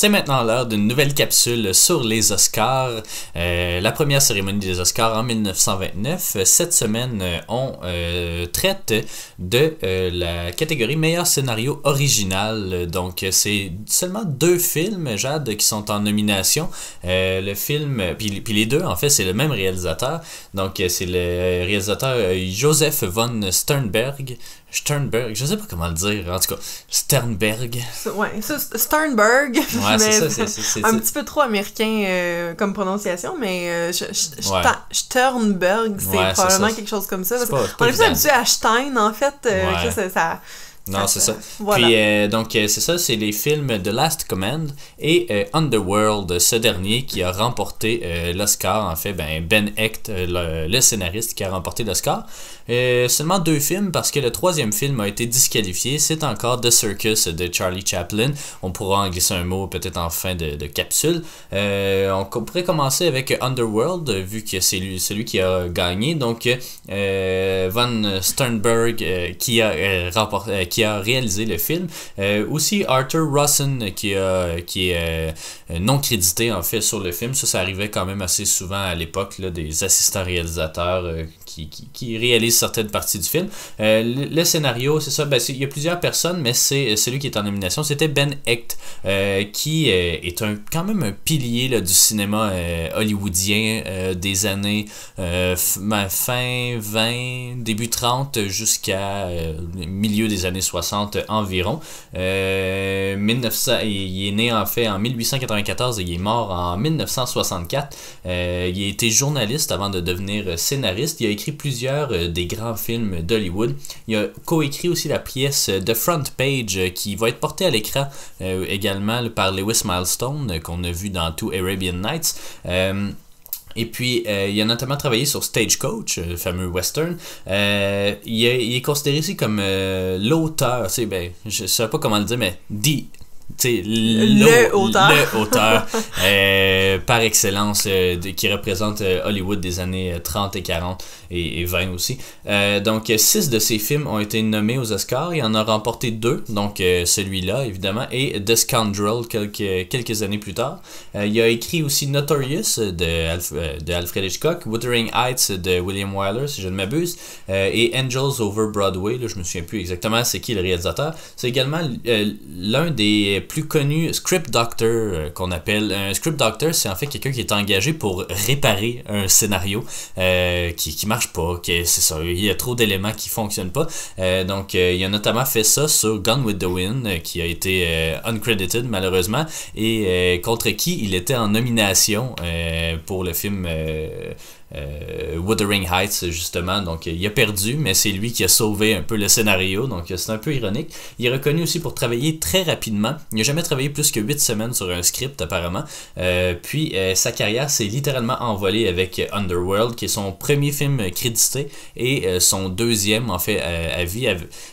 c'est maintenant l'heure d'une nouvelle capsule sur les Oscars. Euh, la première cérémonie des Oscars en 1929. Cette semaine, on euh, traite de euh, la catégorie meilleur scénario original. Donc, c'est seulement deux films, Jade, qui sont en nomination. le film, puis les deux, en fait, c'est le même réalisateur. Donc, c'est le réalisateur Joseph von Sternberg. Sternberg, je sais pas comment le dire, en tout cas, Sternberg. Ouais, Sternberg. Ouais, c'est Un petit peu trop américain euh, comme prononciation, mais euh, Sternberg, c'est probablement quelque chose comme ça. on est plus habitué à Stein, en fait. Euh, ça, non, c'est ça. Puis, euh, donc, euh, c'est ça, c'est les films The Last Command et euh, Underworld, ce dernier qui a remporté l'Oscar. En fait, ben, Ben Hecht, le, scénariste qui a remporté l'Oscar. Seulement deux films parce que le troisième film a été disqualifié. C'est encore The Circus de Charlie Chaplin. On pourra en glisser un mot peut-être en fin de, capsule. on pourrait commencer avec Underworld, vu que c'est lui, celui qui a gagné. Donc, Van Sternberg qui a qui a réalisé le film. Euh, aussi Arthur Russen qui, a, qui est euh, non crédité en fait sur le film. Ça, ça arrivait quand même assez souvent à l'époque, des assistants réalisateurs euh, qui, qui, réalisent certaines parties du film. le, scénario, c'est ça, ben, il y a plusieurs personnes, mais c'est celui qui est en nomination, c'était Ben Hecht, qui est un, quand même un pilier là, du cinéma hollywoodien des années fin 20, début 30 jusqu'à milieu des années 60 environ. Euh, 1900, il est né en fait en 1894 et il est mort en 1964. Euh, il a été journaliste avant de devenir scénariste. Il a écrit plusieurs euh, des grands films d'Hollywood. Il a coécrit aussi la pièce The Front Page euh, qui va être portée à l'écran également par Lewis Milestone qu'on a vu dans Two Arabian Nights. Et puis, euh, il a notamment travaillé sur Stagecoach, le fameux western. Euh, il, est, considéré ici comme euh, l'auteur, sais, ben, je ne sais pas comment le dire, mais dit le, auteur, le auteur euh, par excellence euh, qui représente euh, Hollywood des années 30 et 40 et, 20 aussi. donc, six de ses films ont été nommés aux Oscars. Il en a remporté deux, donc celui-là évidemment, et The Scoundrel quelques, quelques années plus tard. il a écrit aussi Notorious de, de Alfred Hitchcock, Wuthering Heights de William Wyler, si je ne m'abuse, et Angels Over Broadway. Là, je me souviens plus exactement c'est qui le réalisateur. C'est également l'un des plus connu script doctor euh, qu'on appelle. Un script doctor, c'est en fait quelqu'un qui est engagé pour réparer un scénario euh, qui, qui marche pas, c'est ça, il y a trop d'éléments qui fonctionnent pas. Euh, donc il a notamment fait ça sur Gone with the Wind, qui a été uncredited malheureusement, et contre qui il était en nomination pour le film euh, Wuthering Heights, justement. Donc, il a perdu, mais c'est lui qui a sauvé un peu le scénario. Donc, c'est un peu ironique. Il est reconnu aussi pour travailler très rapidement. Il n'a jamais travaillé plus que 8 semaines sur un script, apparemment. Euh, puis, euh, sa carrière s'est littéralement envolée avec Underworld, qui est son premier film crédité et euh, son deuxième, en fait, à, vie.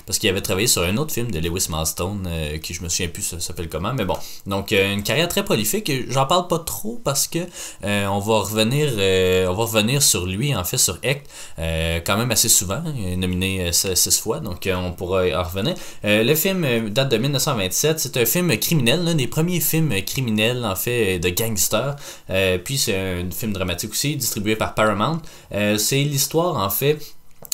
parce qu'il avait travaillé sur un autre film de Lewis Milestone, qui je me souviens plus s'appelle comment. Mais bon, donc, une carrière très prolifique. J'en parle pas trop parce que on va revenir, on va revenir sur lui, en fait, sur Hecht, euh, quand même assez souvent. Il nominé 6 euh, fois, donc euh, on pourra en revenir. le film date de 1927. C'est un film criminel, l'un des premiers films criminels, en fait, de gangsters. puis c'est un film dramatique aussi, distribué par Paramount. c'est l'histoire, en fait,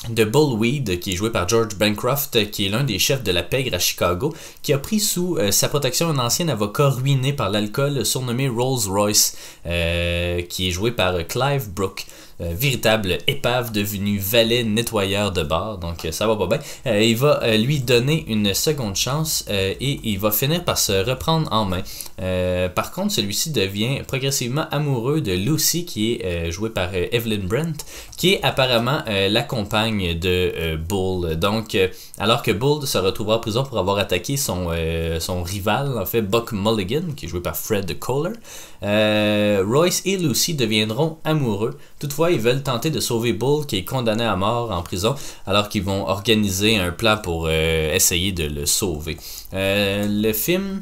de Bullweed, qui est joué par George Bancroft, qui est l'un des chefs de la pègre à Chicago, qui a pris sous sa protection un ancien avocat ruiné par l'alcool surnommé Rolls Royce, qui est joué par Clive Brooke. Euh, véritable épave devenue valet nettoyeur de bar, donc euh, ça va pas bien. Euh, il va lui donner une seconde chance et il va finir par se reprendre en main. par contre, celui-ci devient progressivement amoureux de Lucy, qui est jouée par Evelyn Brent, qui est apparemment la compagne de Bull. Donc, alors que Bull se retrouvera en prison pour avoir attaqué son, son rival, en fait, Buck Mulligan, qui est joué par Fred Kohler, Royce et Lucy deviendront amoureux. Toutefois, ils veulent tenter de sauver Bull qui est condamné à mort en prison alors qu'ils vont organiser un plan pour euh, essayer de le sauver. Euh, le film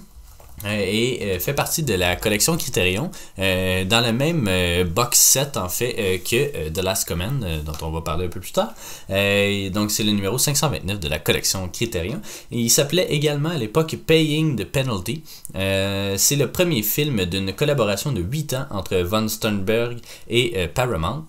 et fait partie de la collection Criterion, dans le même box set en fait que The Last Command, dont on va parler un peu plus tard. donc c'est le numéro 529 de la collection Criterion. il s'appelait également à l'époque Paying the Penalty. c'est le premier film d'une collaboration de 8 ans entre Von Sternberg et Paramount.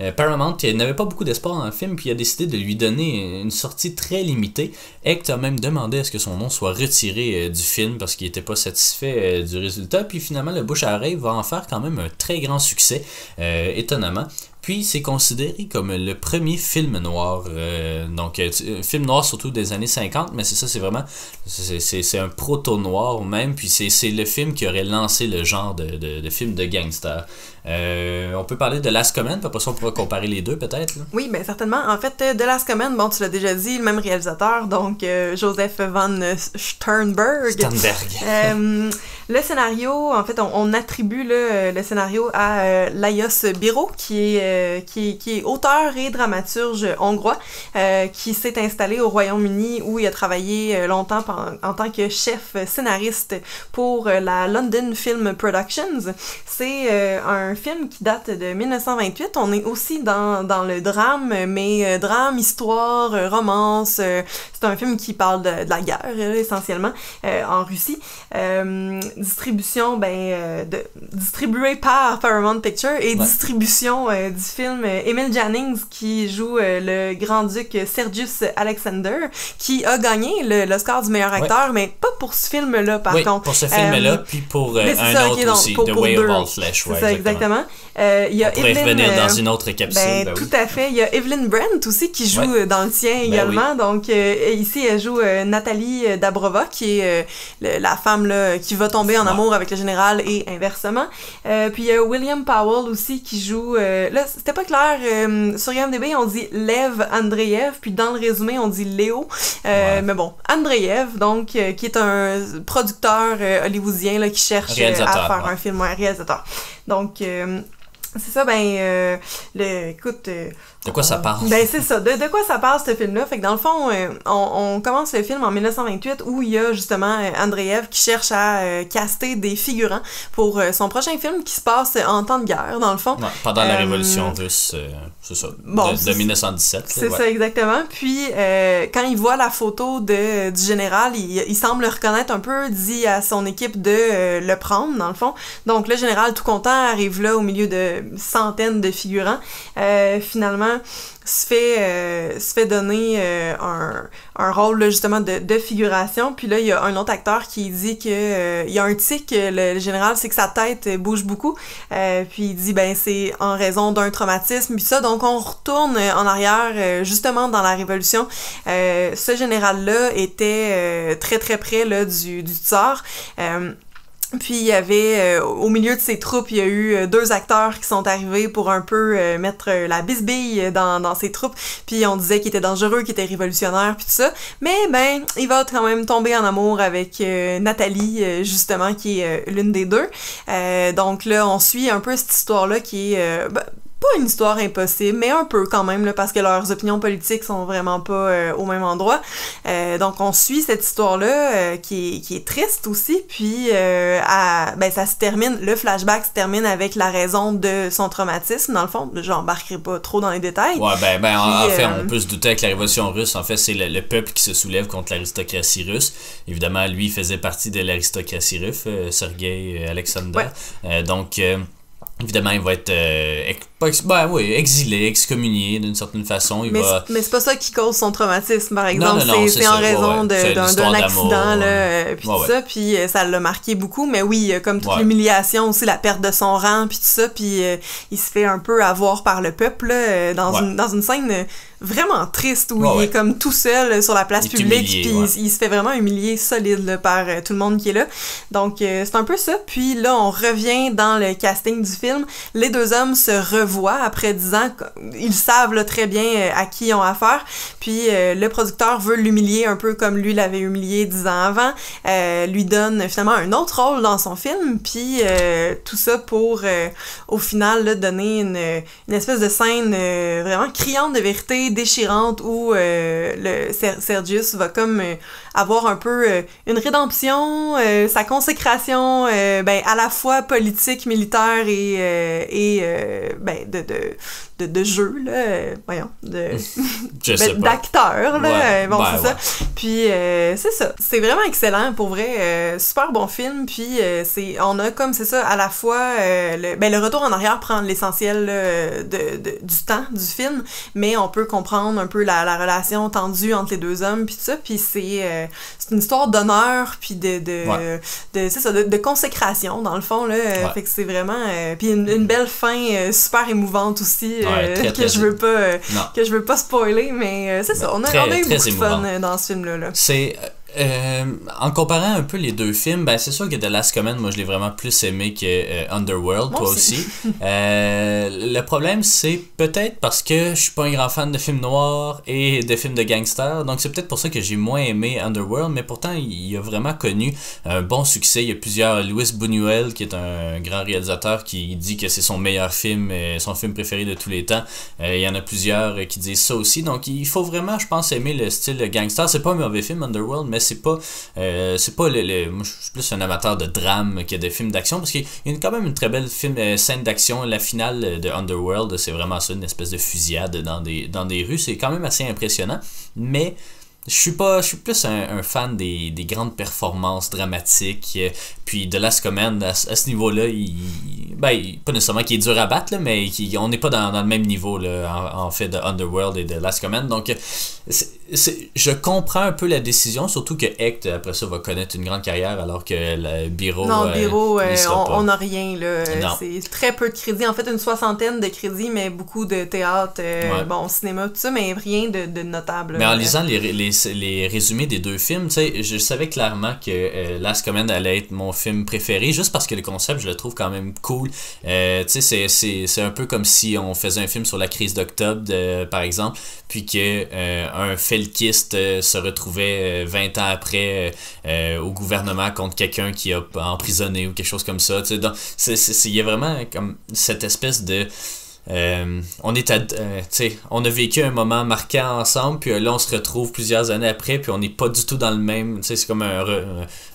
Euh, Paramount n'avait pas beaucoup d'espoir dans le film, puis a décidé de lui donner une sortie très limitée. Hector a même demandé à ce que son nom soit retiré euh, du film parce qu'il n'était pas satisfait euh, du résultat. Puis finalement, le bouche à va en faire quand même un très grand succès, étonnamment. Puis c'est considéré comme le premier film noir. Euh, donc, euh, film noir surtout des années 50, mais c'est ça, c'est vraiment. C'est un proto-noir même. Puis c'est le film qui aurait lancé le genre de, de, de film de gangster. Euh, on peut parler de Last Command, puis après ça, on pourra comparer les deux peut-être. Oui, bien certainement. En fait, de Last Command, bon, tu l'as déjà dit, le même réalisateur, donc Joseph Van Sternberg. Sternberg. le scénario, en fait, on, attribue le, le scénario à Laios Biro, qui est euh, qui, est auteur et dramaturge hongrois, euh, qui s'est installé au Royaume-Uni où il a travaillé euh, longtemps en, tant que chef scénariste pour la London Film Productions. C'est un film qui date de 1928. On est aussi dans, dans le drame, mais drame, histoire, romance. c'est un film qui parle de, la guerre, essentiellement, en Russie. distribution, ben, de, distribué par Paramount Picture et distribution film euh, Emile Jannings qui joue euh, le grand-duc Sergius Alexander qui a gagné l'Oscar du meilleur acteur, mais pas pour ce film-là, par oui, contre. pour ce film-là, euh, puis pour un autre aussi, The Way of All Flesh. C'est ça, exactement. il y a On pourrait Evelyn, revenir dans une autre capsule. Ben, ben tout à fait. Il y a Evelyn Brent aussi qui joue dans le sien ben également. Donc, ici, elle joue Nathalie Dabrova, qui est la femme là, qui va tomber en amour avec le général et inversement. puis il y a William Powell aussi qui joue... là, c'était pas clair. Euh, sur IMDb, on dit Lev Andreev, puis dans le résumé, on dit Léo. Euh, mais bon, Andreev, donc, euh, qui est un producteur hollywoodien là, qui cherche à faire un film, un réalisateur. Donc, c'est ça, ben, le, écoute, de quoi ça parle? Ben, c'est ça. De, de, quoi ça parle, ce film-là? Fait que dans le fond, euh, on, on, commence le film en 1928 où il y a justement euh, Andreev qui cherche à euh, caster des figurants pour son prochain film qui se passe en temps de guerre, dans le fond. pendant la Révolution russe, c'est ça. de, 1917. C'est ça, exactement. Puis, quand il voit la photo de, du général, il, il, semble le reconnaître un peu, dit à son équipe de le prendre, dans le fond. Donc, le général, tout content, arrive là au milieu de centaines de figurants. finalement, se fait, euh, se fait donner euh, un, un, rôle justement de, de, figuration. Puis là, il y a un autre acteur qui dit que euh, il y a un tic, le, général, c'est que sa tête bouge beaucoup. puis il dit ben c'est en raison d'un traumatisme. Puis ça, donc on retourne en arrière justement dans la Révolution. ce général-là était très très près là, du, du tsar. Puis il y avait, euh, au milieu de ces troupes, il y a eu euh, deux acteurs qui sont arrivés pour un peu euh, mettre la bisbille dans, dans ces troupes. Puis on disait qu'il était dangereux, qu'il était révolutionnaire, puis tout ça. Mais ben, il va quand même tomber en amour avec Nathalie, justement, qui est l'une des deux. donc là, on suit un peu cette histoire-là qui est... Ben, pas une histoire impossible, mais un peu quand même, là, parce que leurs opinions politiques sont vraiment pas euh, au même endroit. Euh, donc on suit cette histoire-là euh, qui, est, qui est triste aussi, puis à, ben, ça se termine, le flashback se termine avec la raison de son traumatisme, dans le fond. J'embarquerai pas trop dans les détails. Ouais, ben, ben en, fait, on peut se douter avec la révolution russe, en fait, c'est le, peuple qui se soulève contre l'aristocratie russe. Évidemment, lui, il faisait partie de l'aristocratie russe, Sergei Alexander. donc, Évidemment, il va être euh, ben, oui, exilé, excommunié d'une certaine façon. Il mais va... c'est pas ça qui cause son traumatisme, par exemple. C'est en raison d'un accident, là, euh, puis tout ça, puis euh, ça l'a marqué beaucoup. Mais oui, comme toute l'humiliation aussi, la perte de son rang, puis tout ça, puis il se fait un peu avoir par le peuple dans, une, dans une scène vraiment triste où il est comme tout seul sur la place publique puis il, se fait vraiment humilier solide par tout le monde qui est là. Donc c'est un peu ça puis là on revient dans le casting du film. Les deux hommes se revoient après 10 ans. Ils savent très bien euh, à qui ils ont affaire. Puis euh, le producteur veut l'humilier un peu comme lui l'avait humilié 10 ans avant. Euh, lui donne finalement un autre rôle dans son film. Puis tout ça pour, au final, là, donner une, espèce de scène vraiment criante de vérité, déchirante, où le Sergius va comme avoir un peu une rédemption, sa consécration, ben, à la fois politique, militaire et, et ben, de, de, de, de jeu, là, euh, voyons, de, ben, d'acteur, là, bon, c'est ça. Puis, euh, c'est ça, c'est vraiment excellent, pour vrai, euh, super bon film, puis c'est, on a comme, c'est ça, à la fois, le, ben, le retour en arrière prend l'essentiel de, de, du temps du film, mais on peut comprendre un peu la, la relation tendue entre les deux hommes, puis tout ça, puis c'est, c'est une histoire d'honneur, puis de, de, de c'est ça, de, consécration, dans le fond, là, fait que c'est vraiment, puis une, une, belle fin super émouvante aussi, euh, que je veux pas euh, que je veux pas spoiler mais euh, c'est ça. On a, on a eu beaucoup de fun dans ce film là, là. c'est euh, en comparant un peu les deux films, ben c'est sûr que The Last Command, moi je l'ai vraiment plus aimé que euh, Underworld, toi aussi. euh, le problème c'est peut-être parce que je suis pas un grand fan de films noirs et de films de gangsters, donc c'est peut-être pour ça que j'ai moins aimé Underworld, mais pourtant il a vraiment connu un bon succès. Il y a plusieurs, Louis Buñuel qui est un grand réalisateur qui dit que c'est son meilleur film, son film préféré de tous les temps. il y en a plusieurs qui disent ça aussi, donc il faut vraiment, je pense, aimer le style gangster. C'est pas un mauvais film Underworld, mais c'est pas euh, c'est pas le, moi je suis plus un amateur de drame que de films d'action parce qu'il y a quand même une très belle film euh, scène d'action la finale de Underworld c'est vraiment ça une espèce de fusillade dans des dans des rues c'est quand même assez impressionnant mais je suis pas je suis plus un, fan des, des, grandes performances dramatiques puis de Last Command à, ce niveau là il, ben, pas nécessairement qu'il est dur à battre là, mais qui, on n'est pas dans, le même niveau en, fait de Underworld et de Last Command donc je comprends un peu la décision, surtout que Hecht, après ça, va connaître une grande carrière, alors que le Biro. Non, Biro, euh, on n'a rien, là. C'est très peu de crédits. En fait, une soixantaine de crédits, mais beaucoup de théâtre, euh, bon, cinéma, tout ça, mais rien de, de notable. Mais en lisant les, les, les, résumés des deux films, tu sais, je savais clairement que euh, Last Command allait être mon film préféré, juste parce que le concept, je le trouve quand même cool. tu sais, c'est un peu comme si on faisait un film sur la crise d'octobre, par exemple, puis que un euh, se retrouvait 20 euh, ans après euh, au gouvernement contre quelqu'un qui a emprisonné ou quelque chose comme ça. Il y a vraiment comme cette espèce de euh, on est à, euh, on a vécu un moment marquant ensemble, puis euh, là on se retrouve plusieurs années après, puis on n'est pas du tout dans le même. C'est comme un,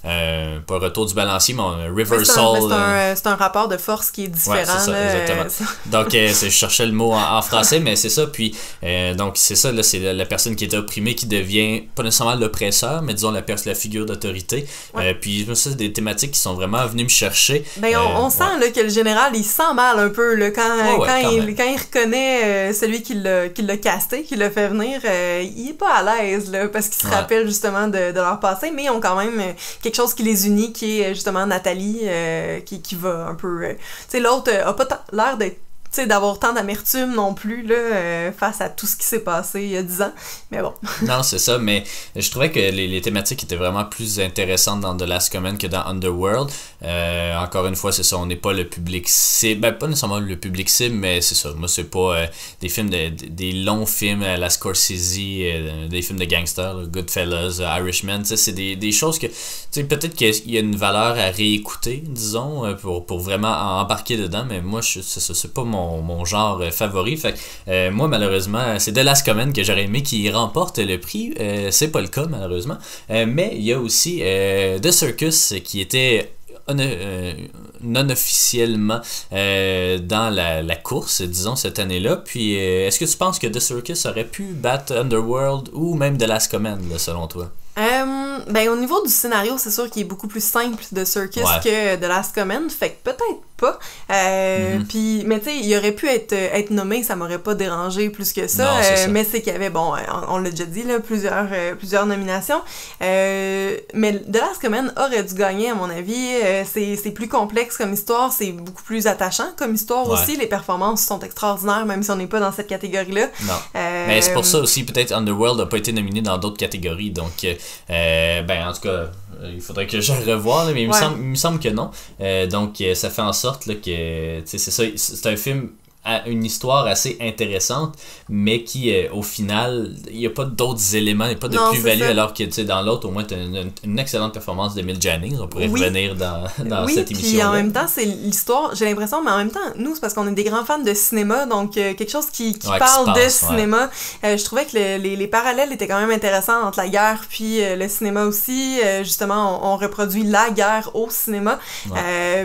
pas un retour du balancier, mais un reversal. C'est un, rapport de force qui est différent. exactement. donc je cherchais le mot en, français, mais c'est ça. Puis donc c'est ça, là, c'est la, personne qui est opprimée qui devient pas nécessairement l'oppresseur, mais disons la, la figure d'autorité. puis c'est des thématiques qui sont vraiment venues me chercher. Ben, on, sent là, que le général il sent mal un peu là, quand, quand il quand il reconnaît euh, celui qui l'a casté, qui l'a fait venir, euh, il est pas à l'aise, là, parce qu'il se rappelle justement de, leur passé, mais ils ont quand même euh, quelque chose qui les unit, qui est justement Nathalie, qui, qui va un peu... tu sais, l'autre a pas l'air d'être sais, d'avoir tant d'amertume non plus là, euh, face à tout ce qui s'est passé il y a 10 ans. Mais bon. non, c'est ça, mais je trouvais que les, les, thématiques étaient vraiment plus intéressantes dans The Last Command que dans Underworld. Euh, encore une fois, c'est ça, on n'est pas le public cible. Ben, pas nécessairement le public cible, mais c'est ça. Moi, c'est pas euh, des films, de, des longs films la Scorsese, des films de gangsters, Goodfellas, Irishman. C'est des, des choses que, tu sais, peut-être qu'il y a une valeur à réécouter, disons, pour, pour vraiment embarquer dedans, mais moi, c'est ça, c'est pas mon mon, genre euh, favori. Fait euh, moi, malheureusement, c'est The Last Command que j'aurais aimé qui remporte le prix. Euh, c'est pas le cas, malheureusement. mais il y a aussi The Circus qui était non officiellement dans la, course, disons, cette année-là. Puis, est-ce que tu penses que The Circus aurait pu battre Underworld ou même The Last Command, selon toi? ben, au niveau du scénario, c'est sûr qu'il est beaucoup plus simple de Circus que The Last Command. Fait que peut-être pas. Euh, mhm. puis, mais tu sais, il aurait pu être, être nommé, ça m'aurait pas dérangé plus que ça. Euh, mais c'est qu'il y avait, bon, on, l'a déjà dit, là, plusieurs, euh, plusieurs nominations. mais The Last Command aurait dû gagner, à mon avis. c'est plus complexe comme histoire, c'est beaucoup plus attachant comme histoire aussi. Les performances sont extraordinaires, même si on n'est pas dans cette catégorie-là. Non. mais c'est pour ça aussi, peut-être Underworld n'a pas été nominé dans d'autres catégories. Donc, ben, en tout cas, il faudrait que je revoie, mais il, me semble, il me semble que non. donc, ça fait en sorte que c'est ça c'est un film une histoire assez intéressante, mais qui, euh, au final, il n'y a pas d'autres éléments, il n'y a pas de plus-value, alors que, tu sais, dans l'autre, au moins, tu as une, excellente performance de Mill Jennings. On pourrait revenir dans, dans cette émission. Puis en même temps, c'est l'histoire, j'ai l'impression, mais en même temps, nous, c'est parce qu'on est des grands fans de cinéma, donc euh, quelque chose qui, qui parle de cinéma. Euh, je trouvais que les, les, parallèles étaient quand même intéressants entre la guerre puis le cinéma aussi. justement, on, reproduit la guerre au cinéma.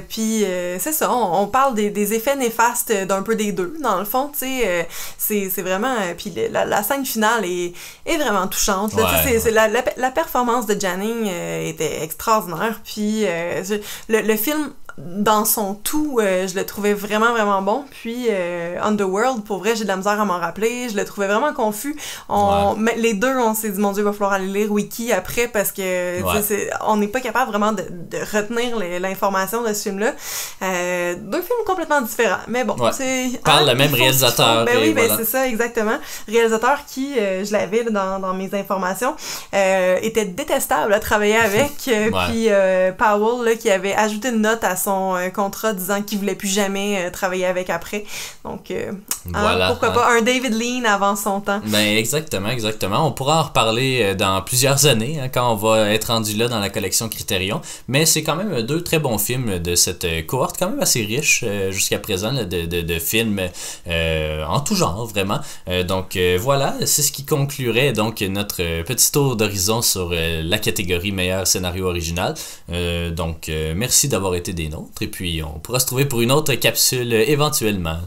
puis c'est ça, on, on parle des, des effets néfastes d'un peu des deux, dans le fond, tu sais, euh, c'est, vraiment... Euh, puis la, la, scène finale est, est vraiment touchante, c'est, la, la, performance de Janning euh, était extraordinaire, puis le, le film dans son tout, euh, je le trouvais vraiment, vraiment bon. Puis euh, Underworld, pour vrai, j'ai de la misère à m'en rappeler. Je le trouvais vraiment confus. On, mais les deux, on s'est dit, mon Dieu, il va falloir aller lire Wiki après parce que on n'est pas capable vraiment de, de retenir l'information de ce film-là. Euh, deux films complètement différents. Mais bon, c'est. Parle le même réalisateur. Ben oui, ben c'est ça, exactement. Réalisateur qui, je l'avais dans, dans mes informations, était détestable à travailler avec. Puis Powell, là, qui avait ajouté une note à son euh, contrat disant qu'il voulait plus jamais euh, travailler avec après. Donc, euh, hein, pourquoi pas un David Lean avant son temps. Ben exactement, exactement. On pourra en reparler dans plusieurs années hein, quand on va être rendu là dans la collection Criterion. Mais c'est quand même deux très bons films de cette cohorte, quand même assez riche jusqu'à présent de, de, de, films en tout genre, vraiment. donc voilà, c'est ce qui conclurait donc notre petit tour d'horizon sur la catégorie meilleur scénario original. donc merci d'avoir été des et puis, on pourra se trouver pour une autre capsule éventuellement.